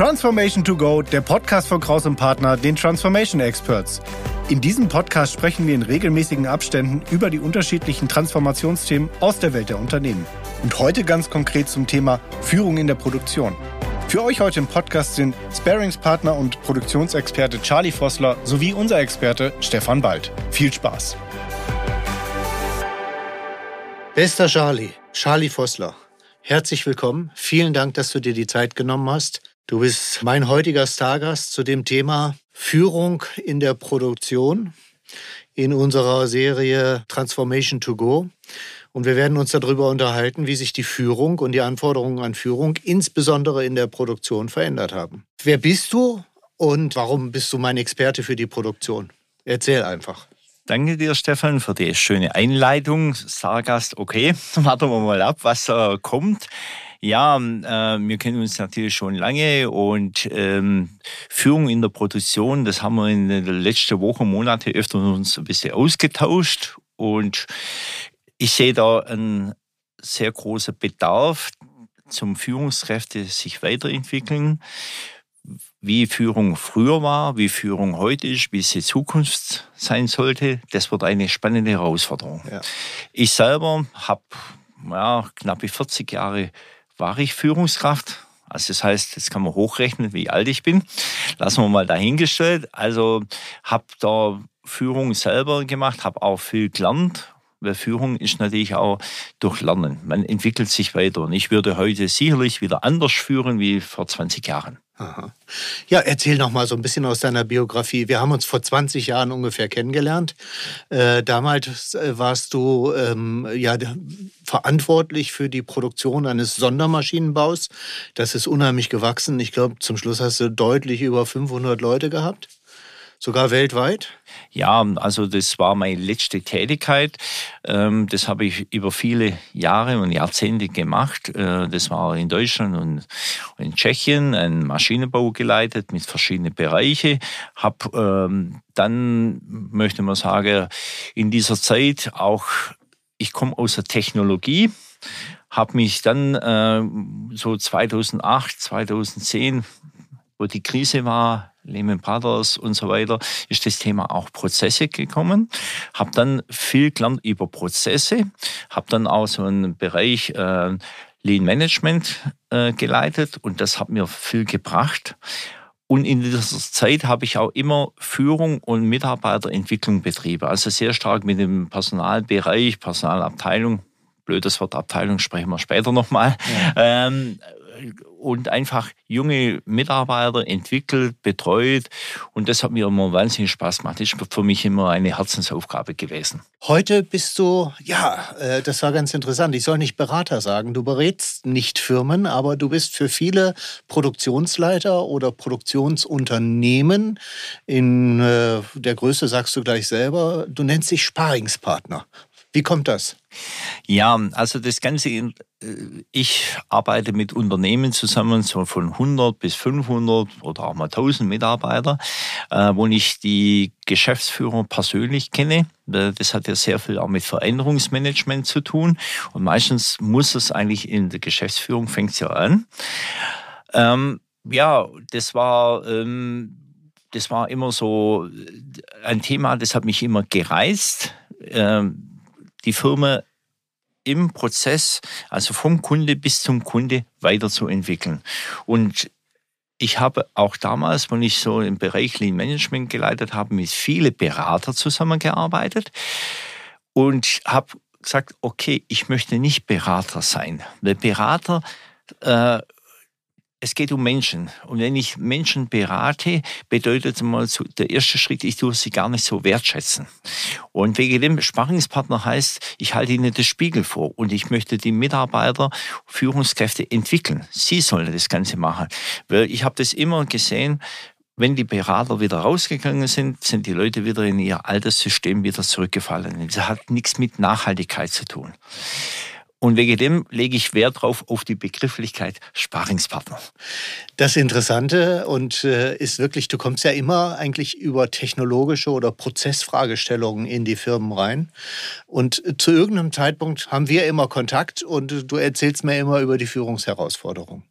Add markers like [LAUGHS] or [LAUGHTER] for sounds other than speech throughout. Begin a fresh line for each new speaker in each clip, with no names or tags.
Transformation to Go, der Podcast von Kraus und Partner, den Transformation Experts. In diesem Podcast sprechen wir in regelmäßigen Abständen über die unterschiedlichen Transformationsthemen aus der Welt der Unternehmen. Und heute ganz konkret zum Thema Führung in der Produktion. Für euch heute im Podcast sind Sparingspartner und Produktionsexperte Charlie Vossler sowie unser Experte Stefan Bald. Viel Spaß!
Bester Charlie, Charlie Vossler. Herzlich willkommen. Vielen Dank, dass du dir die Zeit genommen hast. Du bist mein heutiger Stargast zu dem Thema Führung in der Produktion in unserer Serie Transformation to Go. Und wir werden uns darüber unterhalten, wie sich die Führung und die Anforderungen an Führung insbesondere in der Produktion verändert haben. Wer bist du und warum bist du mein Experte für die Produktion? Erzähl einfach.
Danke dir, Stefan, für die schöne Einleitung. Stargast, okay, [LAUGHS] warten wir mal ab, was da kommt. Ja, äh, wir kennen uns natürlich schon lange und ähm, Führung in der Produktion, das haben wir in den letzten Wochen, Monate öfter uns ein bisschen ausgetauscht und ich sehe da einen sehr großen Bedarf zum Führungskräfte sich weiterentwickeln wie Führung früher war, wie Führung heute ist, wie sie Zukunft sein sollte, das wird eine spannende Herausforderung. Ja. Ich selber habe ja, knappe 40 Jahre war ich Führungskraft. Also das heißt, jetzt kann man hochrechnen, wie alt ich bin. Lassen wir mal dahingestellt. Also habe da Führung selber gemacht, habe auch viel gelernt. Weil Führung ist natürlich auch durch Lernen. Man entwickelt sich weiter. Und ich würde heute sicherlich wieder anders führen wie vor 20 Jahren.
Aha. Ja, erzähl noch mal so ein bisschen aus deiner Biografie. Wir haben uns vor 20 Jahren ungefähr kennengelernt. Äh, damals äh, warst du ähm, ja verantwortlich für die Produktion eines Sondermaschinenbaus. Das ist unheimlich gewachsen. Ich glaube, zum Schluss hast du deutlich über 500 Leute gehabt sogar weltweit?
Ja, also das war meine letzte Tätigkeit. Ähm, das habe ich über viele Jahre und Jahrzehnte gemacht. Äh, das war in Deutschland und in Tschechien ein Maschinenbau geleitet mit verschiedenen Bereichen. Habe ähm, dann, möchte man sagen, in dieser Zeit auch, ich komme aus der Technologie, habe mich dann äh, so 2008, 2010, wo die Krise war, Lehman Brothers und so weiter, ist das Thema auch Prozesse gekommen. Habe dann viel gelernt über Prozesse, habe dann auch so einen Bereich äh, Lean Management äh, geleitet und das hat mir viel gebracht. Und in dieser Zeit habe ich auch immer Führung und Mitarbeiterentwicklung betrieben. Also sehr stark mit dem Personalbereich, Personalabteilung, blödes Wort Abteilung sprechen wir später nochmal, ja. ähm, und einfach junge Mitarbeiter entwickelt, betreut. Und das hat mir immer wahnsinnig Spaß gemacht. Das ist für mich immer eine Herzensaufgabe gewesen.
Heute bist du, ja, äh, das war ganz interessant. Ich soll nicht Berater sagen. Du berätst nicht Firmen, aber du bist für viele Produktionsleiter oder Produktionsunternehmen in äh, der Größe sagst du gleich selber. Du nennst dich Sparingspartner. Wie kommt das?
Ja, also das Ganze, äh, ich arbeite mit Unternehmen zusammen, so von 100 bis 500 oder auch mal 1000 Mitarbeiter, äh, wo ich die Geschäftsführer persönlich kenne. Äh, das hat ja sehr viel auch mit Veränderungsmanagement zu tun. Und meistens muss es eigentlich in der Geschäftsführung, fängt es ja an. Ähm, ja, das war... Ähm, das war immer so ein Thema, das hat mich immer gereizt. Ähm, die Firma im Prozess, also vom Kunde bis zum Kunde weiterzuentwickeln. Und ich habe auch damals, wenn ich so im Bereich Lean Management geleitet habe, mit vielen Beratern zusammengearbeitet und habe gesagt, okay, ich möchte nicht Berater sein. Weil Berater äh, es geht um Menschen. Und wenn ich Menschen berate, bedeutet mal so, der erste Schritt, ich tue sie gar nicht so wertschätzen. Und wegen dem Sparringspartner heißt, ich halte ihnen das Spiegel vor und ich möchte die Mitarbeiter, Führungskräfte entwickeln. Sie sollen das Ganze machen. Weil ich habe das immer gesehen, wenn die Berater wieder rausgegangen sind, sind die Leute wieder in ihr altes System wieder zurückgefallen. Das hat nichts mit Nachhaltigkeit zu tun. Und wegen dem lege ich Wert drauf auf die Begrifflichkeit Sparingspartner.
Das Interessante und äh, ist wirklich, du kommst ja immer eigentlich über technologische oder Prozessfragestellungen in die Firmen rein. Und zu irgendeinem Zeitpunkt haben wir immer Kontakt und du erzählst mir immer über die Führungsherausforderungen.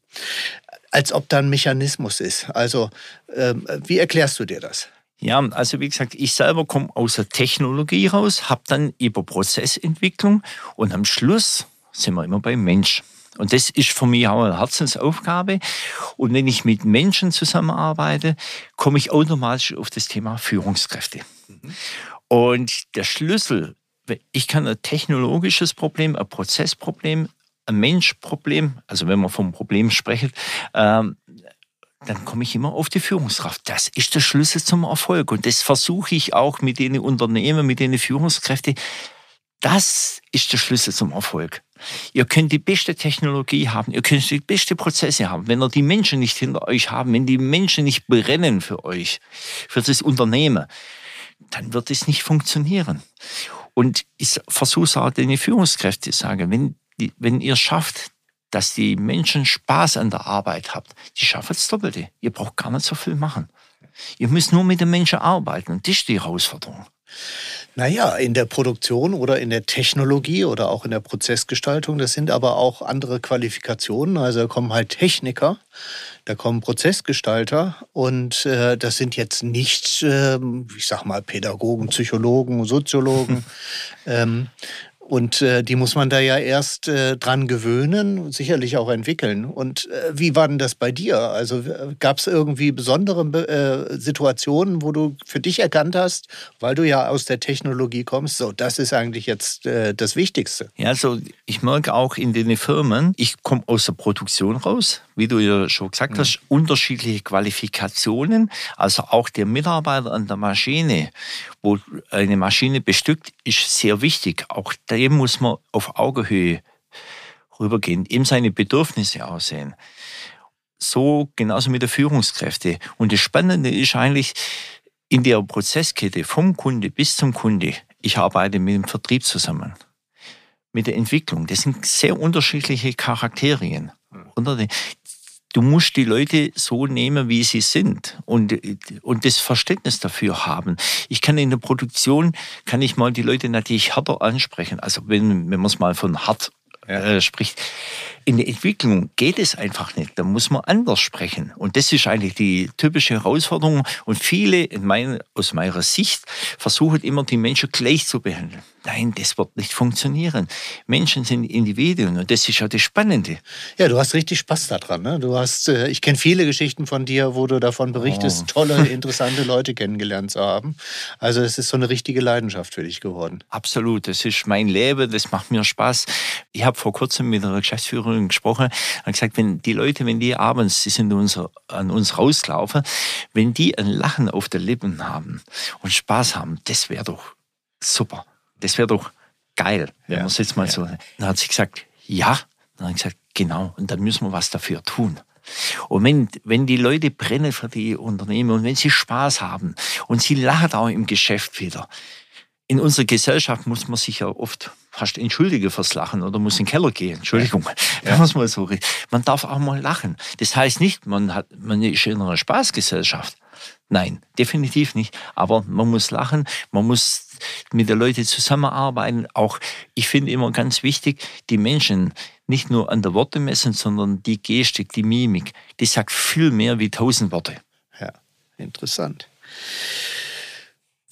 als ob da ein Mechanismus ist. Also ähm, wie erklärst du dir das?
Ja, also wie gesagt, ich selber komme aus der Technologie raus, habe dann über Prozessentwicklung und am Schluss sind wir immer beim Mensch. Und das ist für mich auch eine Herzensaufgabe. Und wenn ich mit Menschen zusammenarbeite, komme ich automatisch auf das Thema Führungskräfte. Mhm. Und der Schlüssel, ich kann ein technologisches Problem, ein Prozessproblem, ein Menschproblem, also wenn man vom Problem spricht, ähm, dann komme ich immer auf die Führungskraft. Das ist der Schlüssel zum Erfolg. Und das versuche ich auch mit den Unternehmen, mit den Führungskräften. Das ist der Schlüssel zum Erfolg. Ihr könnt die beste Technologie haben, ihr könnt die beste Prozesse haben. Wenn ihr die Menschen nicht hinter euch haben, wenn die Menschen nicht brennen für euch, für das Unternehmen, dann wird es nicht funktionieren. Und ich versuche es auch den Führungskräften zu sagen, wenn, wenn ihr schafft, dass die Menschen Spaß an der Arbeit habt, die schaffen das Doppelte. Ihr braucht gar nicht so viel machen. Ihr müsst nur mit den Menschen arbeiten und das ist die Herausforderung.
Naja, in der Produktion oder in der Technologie oder auch in der Prozessgestaltung, das sind aber auch andere Qualifikationen. Also da kommen halt Techniker, da kommen Prozessgestalter und äh, das sind jetzt nicht, äh, ich sag mal, Pädagogen, Psychologen, Soziologen, [LAUGHS] ähm, und äh, die muss man da ja erst äh, dran gewöhnen und sicherlich auch entwickeln. Und äh, wie war denn das bei dir? Also gab es irgendwie besondere äh, Situationen, wo du für dich erkannt hast, weil du ja aus der Technologie kommst, so, das ist eigentlich jetzt äh, das Wichtigste.
Ja, also ich merke auch in den Firmen, ich komme aus der Produktion raus, wie du ja schon gesagt mhm. hast, unterschiedliche Qualifikationen, also auch der Mitarbeiter an der Maschine, wo eine Maschine bestückt, ist sehr wichtig. Auch dem muss man auf Augenhöhe rübergehen, ihm seine Bedürfnisse aussehen. So genauso mit der Führungskräfte. Und das Spannende ist eigentlich in der Prozesskette vom Kunde bis zum Kunde. Ich arbeite mit dem Vertrieb zusammen, mit der Entwicklung. Das sind sehr unterschiedliche Charakterien. Du musst die Leute so nehmen, wie sie sind und, und das Verständnis dafür haben. Ich kann in der Produktion, kann ich mal die Leute natürlich härter ansprechen. Also wenn, wenn man es mal von hart ja. äh, spricht. In der Entwicklung geht es einfach nicht. Da muss man anders sprechen. Und das ist eigentlich die typische Herausforderung. Und viele in mein, aus meiner Sicht versuchen immer, die Menschen gleich zu behandeln. Nein, das wird nicht funktionieren. Menschen sind Individuen und das ist ja das Spannende.
Ja, du hast richtig Spaß daran. Ne? Du hast, äh, ich kenne viele Geschichten von dir, wo du davon berichtest, oh. [LAUGHS] tolle, [LAUGHS] interessante Leute kennengelernt zu haben. Also es ist so eine richtige Leidenschaft für dich geworden.
Absolut, das ist mein Leben, das macht mir Spaß. Ich habe vor kurzem mit einer Geschäftsführerin gesprochen und gesagt, wenn die Leute, wenn die abends, die sind uns, an uns rausgelaufen, wenn die ein Lachen auf der Lippen haben und Spaß haben, das wäre doch super das wäre doch geil, wenn ja. man es jetzt mal ja. so. Dann hat sie gesagt, ja. Dann hat ich gesagt, genau. Und dann müssen wir was dafür tun. Und wenn, wenn die Leute brennen für die Unternehmen und wenn sie Spaß haben und sie lachen auch im Geschäft wieder. In unserer Gesellschaft muss man sich ja oft fast entschuldigen fürs Lachen oder muss in den Keller gehen. Entschuldigung, ja. [LAUGHS] muss man so Man darf auch mal lachen. Das heißt nicht, man, hat, man ist in einer Spaßgesellschaft. Nein, definitiv nicht. Aber man muss lachen, man muss mit den Leuten zusammenarbeiten. Auch, ich finde immer ganz wichtig, die Menschen nicht nur an der Worte messen, sondern die Gestik, die Mimik, die sagt viel mehr wie tausend Worte.
Ja, interessant.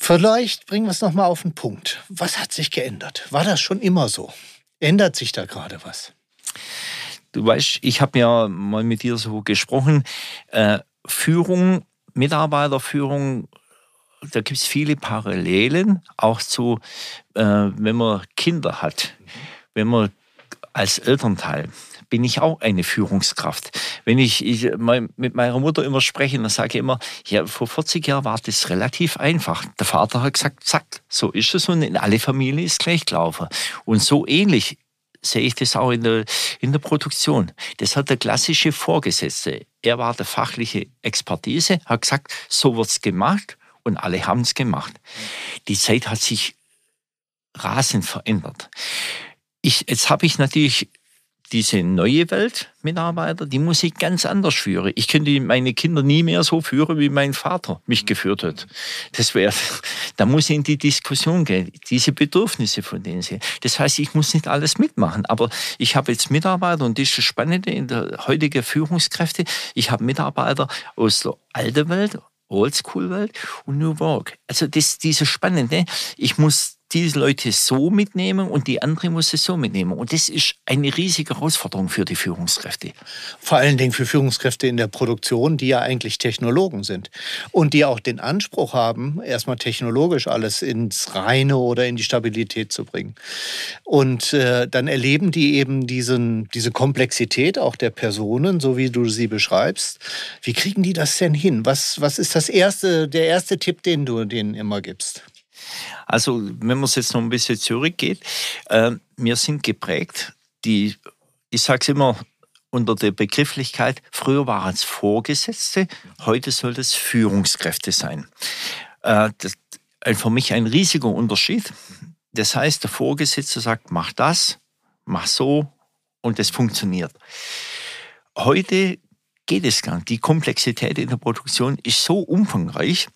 Vielleicht bringen wir es nochmal auf den Punkt. Was hat sich geändert? War das schon immer so? Ändert sich da gerade was?
Du weißt, ich habe ja mal mit dir so gesprochen. Äh, Führung Mitarbeiterführung, da gibt es viele Parallelen, auch zu, äh, wenn man Kinder hat, wenn man als Elternteil bin ich auch eine Führungskraft. Wenn ich, ich mit meiner Mutter immer spreche, dann sage ich immer, ja, vor 40 Jahren war das relativ einfach. Der Vater hat gesagt, zack, so ist es und in alle Familien ist gleich gelaufen. Und so ähnlich sehe ich das auch in der, in der Produktion. Das hat der klassische Vorgesetzte. Er war der fachliche Expertise, hat gesagt, so wird es gemacht und alle haben es gemacht. Die Zeit hat sich rasend verändert. Ich, jetzt habe ich natürlich diese neue Welt Mitarbeiter, die muss ich ganz anders führen. Ich könnte meine Kinder nie mehr so führen, wie mein Vater mich geführt hat. Das wäre, da muss ich in die Diskussion gehen, diese Bedürfnisse von denen sehen. Das heißt, ich muss nicht alles mitmachen, aber ich habe jetzt Mitarbeiter und das ist das Spannende in der heutigen Führungskräfte. Ich habe Mitarbeiter aus der alten Welt, Oldschool-Welt und New Work. Also das, diese Spannende. Ich muss diese Leute so mitnehmen und die andere muss es so mitnehmen. Und das ist eine riesige Herausforderung für die Führungskräfte.
Vor allen Dingen für Führungskräfte in der Produktion, die ja eigentlich Technologen sind und die auch den Anspruch haben, erstmal technologisch alles ins Reine oder in die Stabilität zu bringen. Und äh, dann erleben die eben diesen, diese Komplexität auch der Personen, so wie du sie beschreibst. Wie kriegen die das denn hin? Was, was ist das erste, der erste Tipp, den du denen immer gibst?
Also, wenn man es jetzt noch ein bisschen zurückgeht, äh, wir sind geprägt, die, ich sage es immer unter der Begrifflichkeit, früher waren es Vorgesetzte, heute soll es Führungskräfte sein. Äh, das ist für mich ein riesiger Unterschied. Das heißt, der Vorgesetzte sagt, mach das, mach so und es funktioniert. Heute geht es gar nicht. Die Komplexität in der Produktion ist so umfangreich,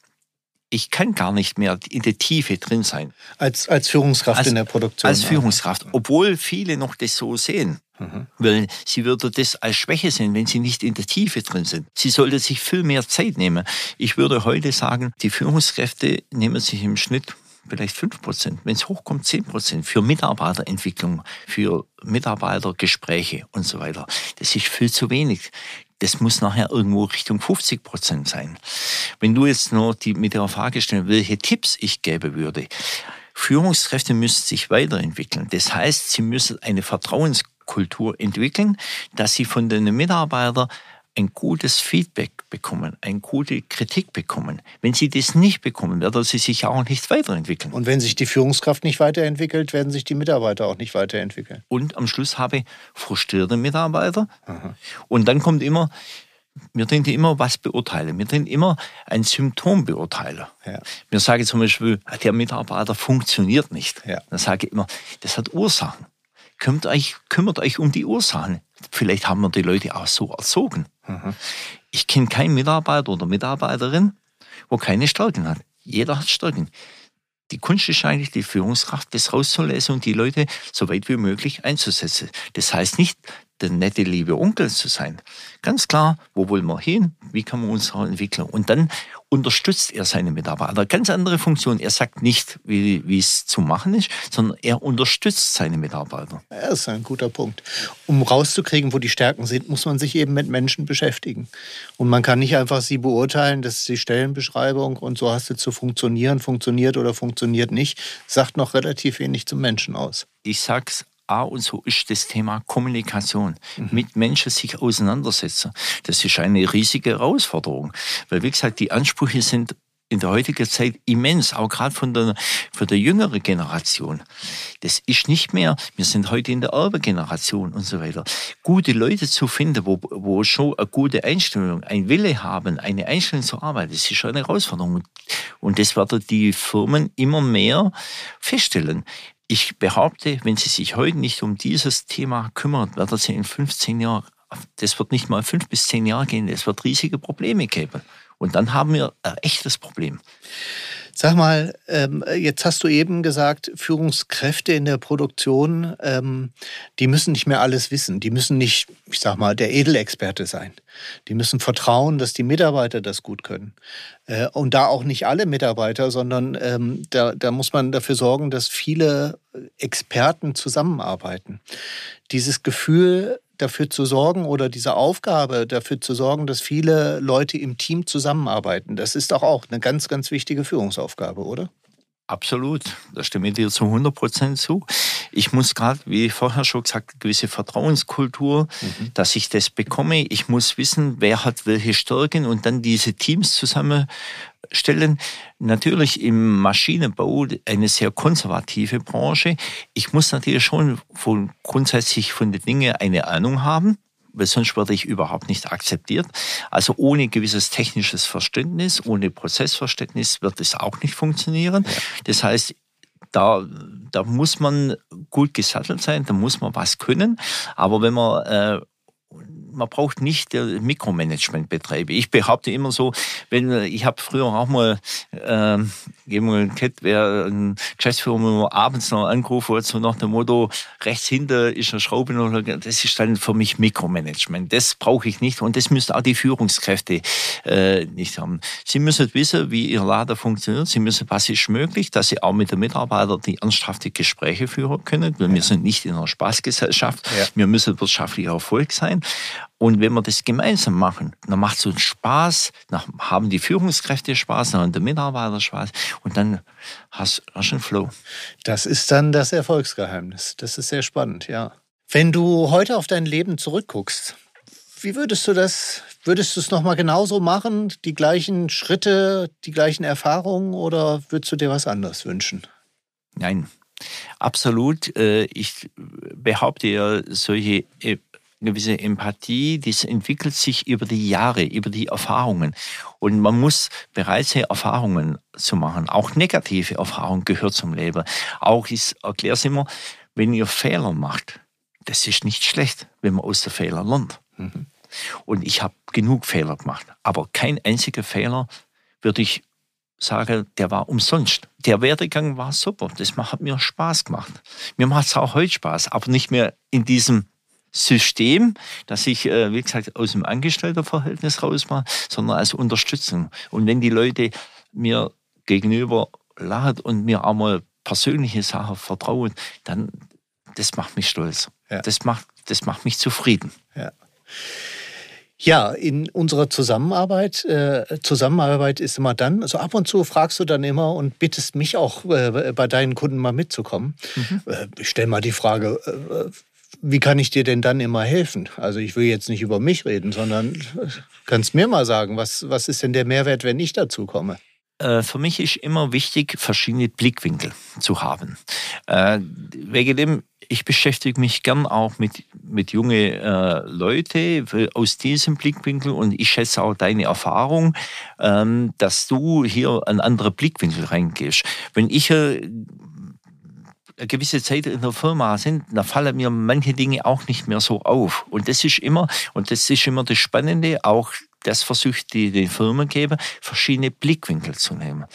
ich kann gar nicht mehr in der Tiefe drin sein.
Als, als Führungskraft
als,
in der Produktion.
Als Führungskraft, obwohl viele noch das so sehen. Mhm. Weil sie würde das als Schwäche sehen, wenn sie nicht in der Tiefe drin sind. Sie sollte sich viel mehr Zeit nehmen. Ich würde heute sagen, die Führungskräfte nehmen sich im Schnitt vielleicht 5 Prozent, wenn es hochkommt 10 Prozent für Mitarbeiterentwicklung, für Mitarbeitergespräche und so weiter. Das ist viel zu wenig das muss nachher irgendwo Richtung 50 Prozent sein. Wenn du jetzt nur die, mit der Frage stellen, welche Tipps ich geben würde, Führungskräfte müssen sich weiterentwickeln. Das heißt, sie müssen eine Vertrauenskultur entwickeln, dass sie von den Mitarbeitern ein gutes Feedback bekommen, eine gute Kritik bekommen. Wenn sie das nicht bekommen, werden sie sich auch nicht weiterentwickeln.
Und wenn sich die Führungskraft nicht weiterentwickelt, werden sich die Mitarbeiter auch nicht weiterentwickeln.
Und am Schluss habe ich frustrierte Mitarbeiter. Aha. Und dann kommt immer, wir denken immer was beurteilen. Wir denken immer ein Symptom beurteilen. Ja. Wir sagen zum Beispiel, der Mitarbeiter funktioniert nicht. Ja. Dann sage ich immer, das hat Ursachen. Kümmert euch, kümmert euch um die Ursachen. Vielleicht haben wir die Leute auch so erzogen. Mhm. Ich kenne keinen Mitarbeiter oder Mitarbeiterin, wo keine Stärken hat. Jeder hat Stärken. Die Kunst ist eigentlich, die Führungskraft das rauszulesen und die Leute so weit wie möglich einzusetzen. Das heißt nicht, der nette liebe Onkel zu sein. Ganz klar, wo wollen wir hin? Wie kann man uns entwickeln? Und dann unterstützt er seine Mitarbeiter. Ganz andere Funktion. Er sagt nicht, wie, wie es zu machen ist, sondern er unterstützt seine Mitarbeiter.
Ja, das ist ein guter Punkt. Um rauszukriegen, wo die Stärken sind, muss man sich eben mit Menschen beschäftigen. Und man kann nicht einfach sie beurteilen, das ist die Stellenbeschreibung und so hast du zu funktionieren, funktioniert oder funktioniert nicht, sagt noch relativ wenig zum Menschen aus.
Ich sag's A und so ist das Thema Kommunikation. Mhm. Mit Menschen sich auseinandersetzen. Das ist eine riesige Herausforderung. Weil, wie gesagt, die Ansprüche sind in der heutigen Zeit immens, auch gerade von der, von der jüngeren Generation. Das ist nicht mehr, wir sind heute in der Erbegeneration und so weiter. Gute Leute zu finden, wo, wo schon eine gute Einstellung, ein Wille haben, eine Einstellung zur Arbeit, das ist schon eine Herausforderung. Und das werden die Firmen immer mehr feststellen. Ich behaupte, wenn Sie sich heute nicht um dieses Thema kümmern, werden Sie in 15 Jahren, das wird nicht mal fünf bis zehn Jahre gehen, es wird riesige Probleme geben. Und dann haben wir ein echtes Problem.
Sag mal, ähm, jetzt hast du eben gesagt, Führungskräfte in der Produktion, ähm, die müssen nicht mehr alles wissen. Die müssen nicht, ich sag mal, der Edelexperte sein. Die müssen vertrauen, dass die Mitarbeiter das gut können. Äh, und da auch nicht alle Mitarbeiter, sondern ähm, da, da muss man dafür sorgen, dass viele Experten zusammenarbeiten. Dieses Gefühl, dafür zu sorgen oder diese Aufgabe dafür zu sorgen, dass viele Leute im Team zusammenarbeiten. Das ist doch auch eine ganz, ganz wichtige Führungsaufgabe, oder?
Absolut, da stimme ich dir zu 100 Prozent zu. Ich muss gerade, wie vorher schon gesagt, gewisse Vertrauenskultur, mhm. dass ich das bekomme. Ich muss wissen, wer hat welche Stärken und dann diese Teams zusammenstellen. Natürlich im Maschinenbau eine sehr konservative Branche. Ich muss natürlich schon von, grundsätzlich von den Dingen eine Ahnung haben weil sonst werde ich überhaupt nicht akzeptiert. Also ohne gewisses technisches Verständnis, ohne Prozessverständnis wird es auch nicht funktionieren. Das heißt, da, da muss man gut gesattelt sein, da muss man was können. Aber wenn man äh, man braucht nicht Mikromanagement betreiben. Ich behaupte immer so, wenn ich habe früher auch mal äh, jemand kennt, wer ein Geschäftsführer mir abends noch angerufen hat, so nach dem Motto, rechts hinter ist eine Schraube, das ist dann für mich Mikromanagement. Das brauche ich nicht und das müssen auch die Führungskräfte äh, nicht haben. Sie müssen wissen, wie ihr Lader funktioniert. Sie müssen, was ist möglich, dass sie auch mit den Mitarbeitern die ernsthafte Gespräche führen können. Weil wir sind nicht in einer Spaßgesellschaft. Ja. Wir müssen wirtschaftlicher Erfolg sein. Und wenn wir das gemeinsam machen, dann macht es uns Spaß, dann haben die Führungskräfte Spaß, dann haben die Mitarbeiter Spaß und dann hast du einen Flow.
Das ist dann das Erfolgsgeheimnis. Das ist sehr spannend, ja. Wenn du heute auf dein Leben zurückguckst, wie würdest du das, würdest du es nochmal genauso machen? Die gleichen Schritte, die gleichen Erfahrungen oder würdest du dir was anderes wünschen?
Nein, absolut. Äh, ich behaupte ja, solche gewisse Empathie, das entwickelt sich über die Jahre, über die Erfahrungen. Und man muss bereit sein, Erfahrungen zu machen. Auch negative Erfahrungen gehört zum Leben. Auch ich erkläre es immer, wenn ihr Fehler macht, das ist nicht schlecht, wenn man aus den Fehlern lernt. Mhm. Und ich habe genug Fehler gemacht. Aber kein einziger Fehler würde ich sagen, der war umsonst. Der Werdegang war super. Das hat mir Spaß gemacht. Mir macht es auch heute Spaß, aber nicht mehr in diesem System, das ich, äh, wie gesagt, aus dem Angestellterverhältnis raus mache, sondern als Unterstützung. Und wenn die Leute mir gegenüber lachen und mir auch mal persönliche Sachen vertrauen, dann das macht mich stolz. Ja. Das, macht, das macht mich zufrieden.
Ja. Ja, in unserer Zusammenarbeit, äh, Zusammenarbeit ist immer dann, also ab und zu fragst du dann immer und bittest mich auch äh, bei deinen Kunden mal mitzukommen. Mhm. Äh, ich stelle mal die Frage, äh, wie kann ich dir denn dann immer helfen? Also ich will jetzt nicht über mich reden, sondern kannst mir mal sagen, was, was ist denn der Mehrwert, wenn ich dazu komme?
Äh, für mich ist immer wichtig, verschiedene Blickwinkel zu haben. Äh, wegen dem, ich beschäftige mich gern auch mit, mit jungen äh, Leuten aus diesem Blickwinkel und ich schätze auch deine Erfahrung, ähm, dass du hier einen anderen Blickwinkel reingehst. Wenn ich gewisse Zeit in der Firma sind, da fallen mir manche Dinge auch nicht mehr so auf. Und das ist immer, und das ist immer das Spannende, auch das versucht die den Firmen geben, verschiedene Blickwinkel zu nehmen.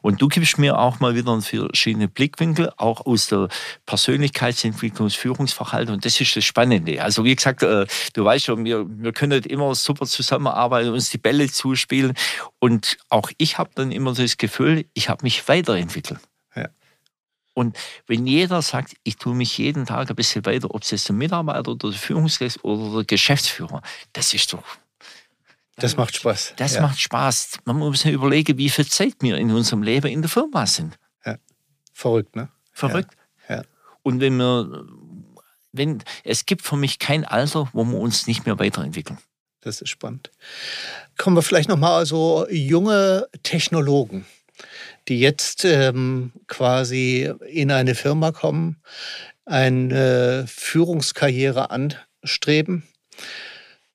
Und du gibst mir auch mal wieder verschiedene Blickwinkel, auch aus der Persönlichkeitsentwicklung, Führungsverhalten. Und das ist das Spannende. Also wie gesagt, äh, du weißt schon, wir, wir können immer super zusammenarbeiten, uns die Bälle zuspielen. Und auch ich habe dann immer das Gefühl, ich habe mich weiterentwickelt. Und wenn jeder sagt, ich tue mich jeden Tag ein bisschen weiter, ob es jetzt der Mitarbeiter oder der Führungskraft oder der Geschäftsführer, das ist doch.
Das macht Spaß.
Das ja. macht Spaß. Man muss sich überlegen, wie viel Zeit wir in unserem Leben in der Firma sind.
Ja. Verrückt, ne?
Verrückt. Ja. ja. Und wenn wir, wenn, es gibt für mich kein Alter, wo wir uns nicht mehr weiterentwickeln.
Das ist spannend. Kommen wir vielleicht nochmal also junge Technologen die jetzt ähm, quasi in eine Firma kommen, eine Führungskarriere anstreben.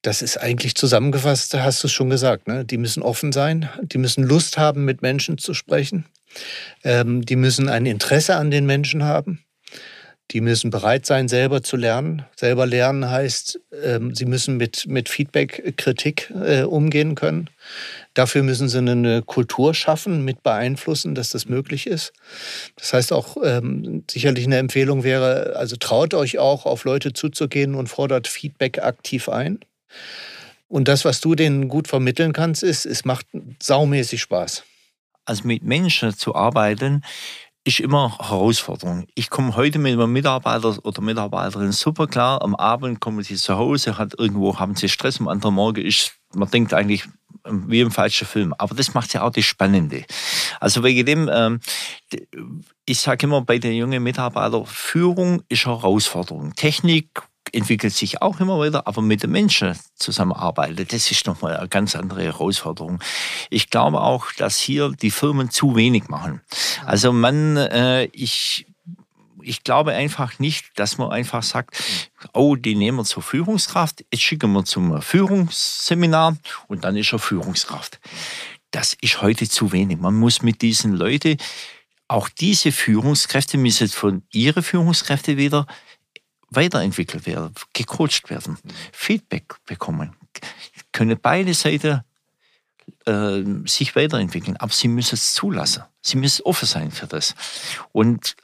Das ist eigentlich zusammengefasst, hast du es schon gesagt. Ne? Die müssen offen sein, die müssen Lust haben, mit Menschen zu sprechen, ähm, die müssen ein Interesse an den Menschen haben. Die müssen bereit sein, selber zu lernen. Selber lernen heißt, ähm, sie müssen mit, mit Feedback, Kritik äh, umgehen können. Dafür müssen sie eine Kultur schaffen, mit beeinflussen, dass das möglich ist. Das heißt auch, ähm, sicherlich eine Empfehlung wäre, also traut euch auch, auf Leute zuzugehen und fordert Feedback aktiv ein. Und das, was du denen gut vermitteln kannst, ist, es macht saumäßig Spaß.
Also mit Menschen zu arbeiten, ist immer Herausforderung. Ich komme heute mit einem Mitarbeiter oder Mitarbeiterin super klar. Am Abend kommen sie zu Hause, hat irgendwo haben sie Stress, am anderen Morgen ist, man denkt eigentlich wie im falschen Film. Aber das macht ja auch das Spannende. Also wegen dem, ähm, ich sage immer bei den jungen Mitarbeitern, Führung ist Herausforderung. Technik entwickelt sich auch immer weiter, aber mit den Menschen zusammenarbeiten, das ist nochmal eine ganz andere Herausforderung. Ich glaube auch, dass hier die Firmen zu wenig machen. Also man, äh, ich ich glaube einfach nicht, dass man einfach sagt, oh, die nehmen wir zur Führungskraft, jetzt schicken wir zum Führungsseminar und dann ist er Führungskraft. Das ist heute zu wenig. Man muss mit diesen Leuten auch diese Führungskräfte müssen von ihren Führungskräften wieder weiterentwickelt werden, gecoacht werden, Feedback bekommen. Können beide Seiten äh, sich weiterentwickeln, aber sie müssen es zulassen. Sie müssen offen sein für das. Und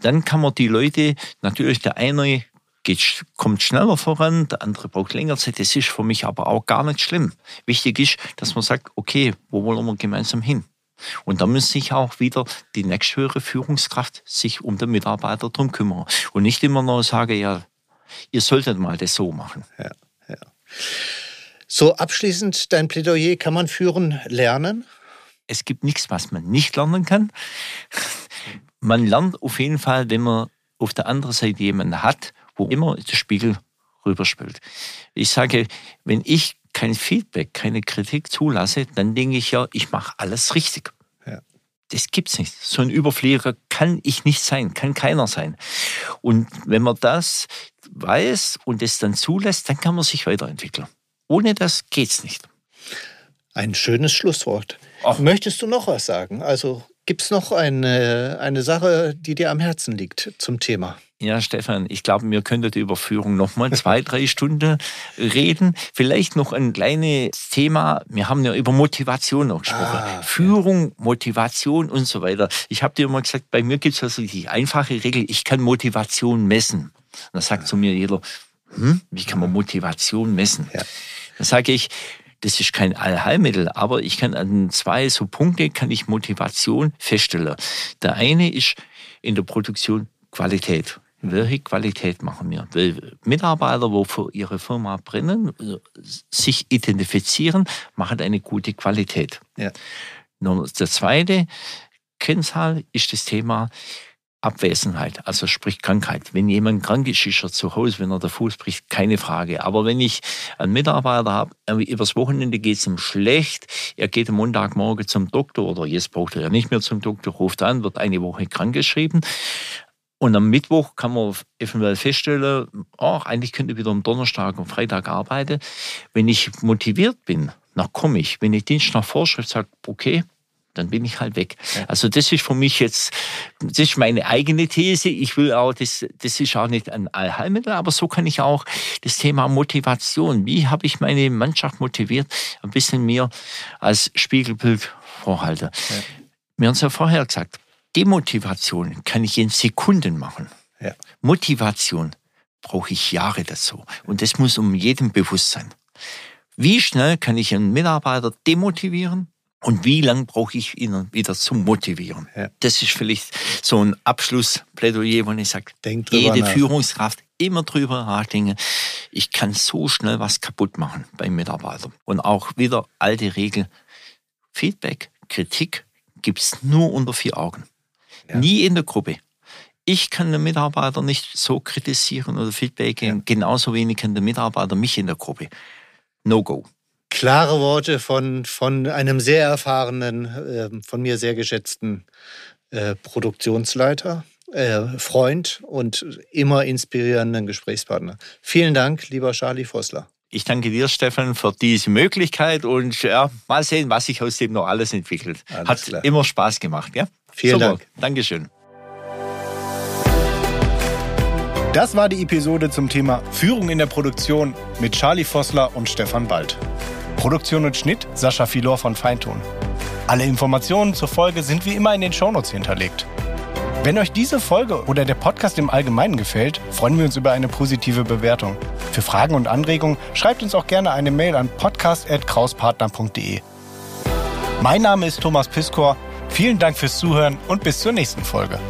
dann kann man die Leute, natürlich der eine geht, kommt schneller voran, der andere braucht länger Zeit. Das ist für mich aber auch gar nicht schlimm. Wichtig ist, dass man sagt, okay, wo wollen wir gemeinsam hin? Und da muss sich auch wieder die nächsthöhere Führungskraft sich um den Mitarbeiter drum kümmern. Und nicht immer nur sagen, ja, ihr solltet mal das so machen.
Ja, ja. So abschließend dein Plädoyer, kann man führen lernen?
Es gibt nichts, was man nicht lernen kann. Man lernt auf jeden Fall, wenn man auf der anderen Seite jemanden hat, wo immer der Spiegel rüberspielt. Ich sage, wenn ich kein Feedback, keine Kritik zulasse, dann denke ich ja, ich mache alles richtig. Ja. Das gibt's nicht. So ein Überflieger kann ich nicht sein, kann keiner sein. Und wenn man das weiß und es dann zulässt, dann kann man sich weiterentwickeln. Ohne das geht's nicht.
Ein schönes Schlusswort. Ach. Möchtest du noch was sagen? Also gibt es noch eine, eine Sache, die dir am Herzen liegt zum Thema?
Ja, Stefan, ich glaube, wir könnten die Überführung noch mal zwei, drei Stunden reden. Vielleicht noch ein kleines Thema. Wir haben ja über Motivation noch gesprochen. Ah, Führung, Motivation und so weiter. Ich habe dir immer gesagt, bei mir gibt es also die einfache Regel, ich kann Motivation messen. Da sagt zu mir jeder, hm, wie kann man Motivation messen? Ja. Da sage ich, das ist kein Allheilmittel, aber ich kann an zwei so Punkte kann ich Motivation feststellen. Der eine ist in der Produktion Qualität. Welche Qualität machen wir? Weil Mitarbeiter, wo für ihre Firma brennen, sich identifizieren, machen eine gute Qualität. Ja. Nur der zweite Kennzahl ist das Thema Abwesenheit, also sprich Krankheit. Wenn jemand krank ist, ist er zu Hause, wenn er der Fuß bricht, keine Frage. Aber wenn ich einen Mitarbeiter habe, übers Wochenende geht es ihm schlecht, er geht am Montagmorgen zum Doktor oder jetzt braucht er ja nicht mehr zum Doktor, ruft an, wird eine Woche krankgeschrieben. Und am Mittwoch kann man eventuell feststellen, oh, eigentlich könnte ich wieder am Donnerstag und Freitag arbeiten. Wenn ich motiviert bin, dann komme ich. Wenn ich Dienst nach Vorschrift sage, okay, dann bin ich halt weg. Also das ist für mich jetzt, das ist meine eigene These. Ich will auch, das, das ist auch nicht ein Allheilmittel, aber so kann ich auch das Thema Motivation, wie habe ich meine Mannschaft motiviert, ein bisschen mehr als Spiegelbild vorhalten. Ja. Wir haben es ja vorher gesagt, Demotivation kann ich in Sekunden machen. Ja. Motivation brauche ich Jahre dazu. Und das muss um jedem bewusst sein. Wie schnell kann ich einen Mitarbeiter demotivieren? Und wie lange brauche ich ihn wieder zum Motivieren? Ja. Das ist vielleicht so ein Abschlussplädoyer, wo ich sage, jede nach. Führungskraft immer drüber nachdenken. Ich kann so schnell was kaputt machen beim Mitarbeiter. Und auch wieder alte Regel. Feedback, Kritik gibt es nur unter vier Augen. Ja. Nie in der Gruppe. Ich kann den Mitarbeiter nicht so kritisieren oder Feedback geben, ja. genauso wenig kann der Mitarbeiter mich in der Gruppe. No go
klare Worte von, von einem sehr erfahrenen, äh, von mir sehr geschätzten äh, Produktionsleiter, äh, Freund und immer inspirierenden Gesprächspartner. Vielen Dank, lieber Charlie Vossler.
Ich danke dir, Stefan, für diese Möglichkeit und ja, mal sehen, was sich aus dem noch alles entwickelt. Alles Hat klar. immer Spaß gemacht. Ja?
Vielen Super. Dank.
Dankeschön.
Das war die Episode zum Thema Führung in der Produktion mit Charlie Vossler und Stefan Bald. Produktion und Schnitt Sascha Filor von Feintun. Alle Informationen zur Folge sind wie immer in den Shownotes hinterlegt. Wenn euch diese Folge oder der Podcast im Allgemeinen gefällt, freuen wir uns über eine positive Bewertung. Für Fragen und Anregungen schreibt uns auch gerne eine Mail an podcast.krauspartner.de. Mein Name ist Thomas Piskor. Vielen Dank fürs Zuhören und bis zur nächsten Folge.